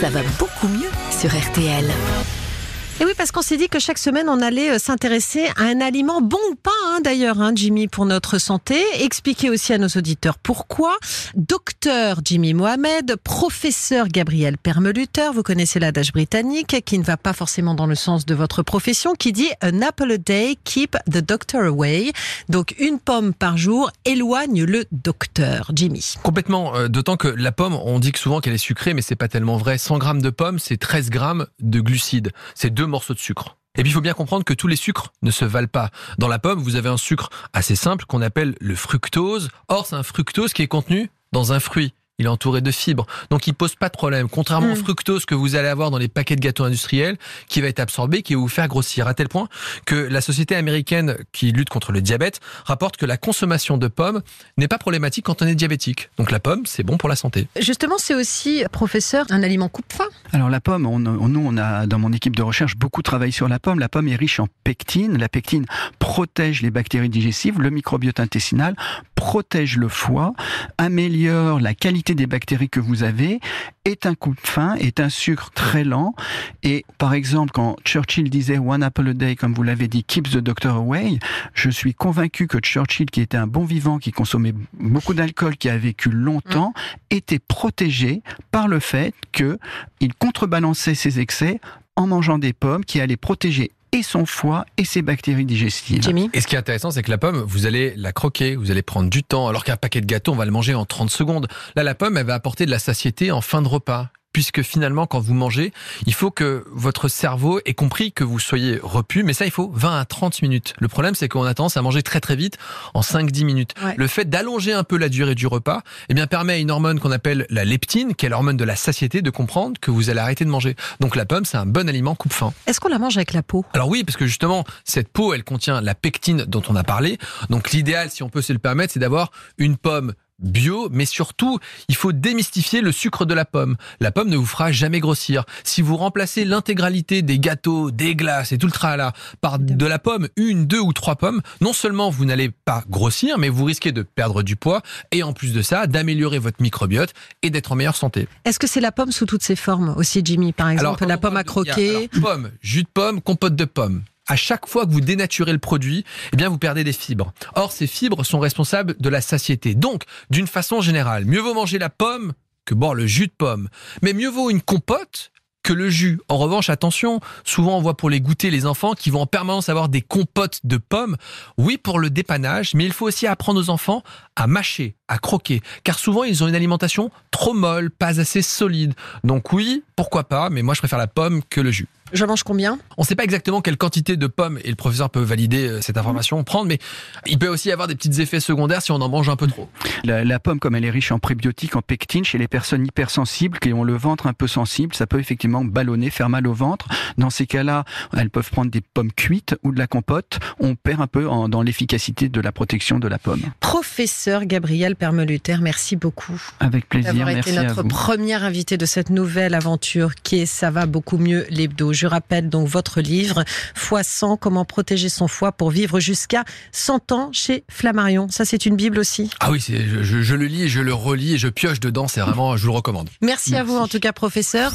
ça va beaucoup mieux sur RTL. Et oui, parce qu'on s'est dit que chaque semaine, on allait euh, s'intéresser à un aliment bon ou pas, hein, d'ailleurs, hein, Jimmy, pour notre santé. Expliquer aussi à nos auditeurs pourquoi. Docteur Jimmy Mohamed, professeur Gabriel Permeluter, vous connaissez l'adage britannique qui ne va pas forcément dans le sens de votre profession, qui dit An apple a day, keep the doctor away. Donc, une pomme par jour éloigne le docteur. Jimmy. Complètement. euh, D'autant que la pomme, on dit souvent qu'elle est sucrée, mais c'est pas tellement vrai. 100 grammes de pomme, c'est 13 grammes de glucides. C'est deux morceaux de sucre. Et puis il faut bien comprendre que tous les sucres ne se valent pas. Dans la pomme, vous avez un sucre assez simple qu'on appelle le fructose. Or, c'est un fructose qui est contenu dans un fruit. Il est entouré de fibres. Donc il pose pas de problème. Contrairement au Mm. fructose que vous allez avoir dans les paquets de gâteaux industriels, qui va être absorbé, qui va vous faire grossir. À tel point que la société américaine qui lutte contre le diabète rapporte que la consommation de pommes n'est pas problématique quand on est diabétique. Donc la pomme, c'est bon pour la santé. Justement, c'est aussi, professeur, un aliment coupe-faim. Alors la pomme, on, on- nous on a dans mon équipe de recherche beaucoup travaillé sur la pomme. La pomme est riche en pectine. La pectine protège les bactéries digestives, le microbiote intestinal, protège le foie, améliore la qualité des bactéries que vous avez, est un coup de fin, est un sucre très lent. Et par exemple, quand Churchill disait One apple a day, comme vous l'avez dit, keeps the doctor away, je suis convaincu que Churchill, qui était un bon vivant, qui consommait beaucoup d'alcool, qui a vécu longtemps, était protégé par le fait que il contrebalançait ses excès en mangeant des pommes qui allaient protéger et son foie et ses bactéries digestives. Jimmy. Et ce qui est intéressant, c'est que la pomme, vous allez la croquer, vous allez prendre du temps, alors qu'un paquet de gâteaux, on va le manger en 30 secondes. Là, la pomme, elle va apporter de la satiété en fin de repas. Puisque finalement, quand vous mangez, il faut que votre cerveau ait compris que vous soyez repu, mais ça, il faut 20 à 30 minutes. Le problème, c'est qu'on a tendance à manger très très vite, en 5-10 minutes. Ouais. Le fait d'allonger un peu la durée du repas, eh bien, permet à une hormone qu'on appelle la leptine, qui est l'hormone de la satiété, de comprendre que vous allez arrêter de manger. Donc la pomme, c'est un bon aliment coupe-faim. Est-ce qu'on la mange avec la peau? Alors oui, parce que justement, cette peau, elle contient la pectine dont on a parlé. Donc l'idéal, si on peut se le permettre, c'est d'avoir une pomme bio, mais surtout, il faut démystifier le sucre de la pomme. La pomme ne vous fera jamais grossir. Si vous remplacez l'intégralité des gâteaux, des glaces et tout le tralala par de la pomme, une, deux ou trois pommes, non seulement vous n'allez pas grossir, mais vous risquez de perdre du poids et en plus de ça, d'améliorer votre microbiote et d'être en meilleure santé. Est-ce que c'est la pomme sous toutes ses formes aussi, Jimmy Par exemple, la pomme à a- croquer. alors, pomme, jus de pomme, compote de pomme. À chaque fois que vous dénaturez le produit, eh bien, vous perdez des fibres. Or, ces fibres sont responsables de la satiété. Donc, d'une façon générale, mieux vaut manger la pomme que boire le jus de pomme. Mais mieux vaut une compote que le jus. En revanche, attention, souvent on voit pour les goûter les enfants qui vont en permanence avoir des compotes de pommes. Oui, pour le dépannage, mais il faut aussi apprendre aux enfants à mâcher, à croquer, car souvent ils ont une alimentation trop molle, pas assez solide. Donc oui, pourquoi pas, mais moi je préfère la pomme que le jus. Je mange combien? On ne sait pas exactement quelle quantité de pommes, et le professeur peut valider euh, cette information, prendre, mais il peut aussi y avoir des petits effets secondaires si on en mange un peu trop. La, la pomme, comme elle est riche en prébiotiques, en pectine, chez les personnes hypersensibles qui ont le ventre un peu sensible, ça peut effectivement ballonner, faire mal au ventre. Dans ces cas-là, elles peuvent prendre des pommes cuites ou de la compote. On perd un peu en- dans l'efficacité de la protection de la pomme. Professeur Gabriel Permeluter, merci beaucoup Avec plaisir, d'avoir merci été à notre vous. première invité de cette nouvelle aventure qui est Ça va beaucoup mieux l'hebdo. Je rappelle donc votre livre Foie 100, comment protéger son foie pour vivre jusqu'à 100 ans chez Flammarion. Ça c'est une bible aussi? Ah oui, je, le lis, et je le relis et je pioche dedans, c'est vraiment, je vous le recommande. Merci, à vous en tout cas professeur.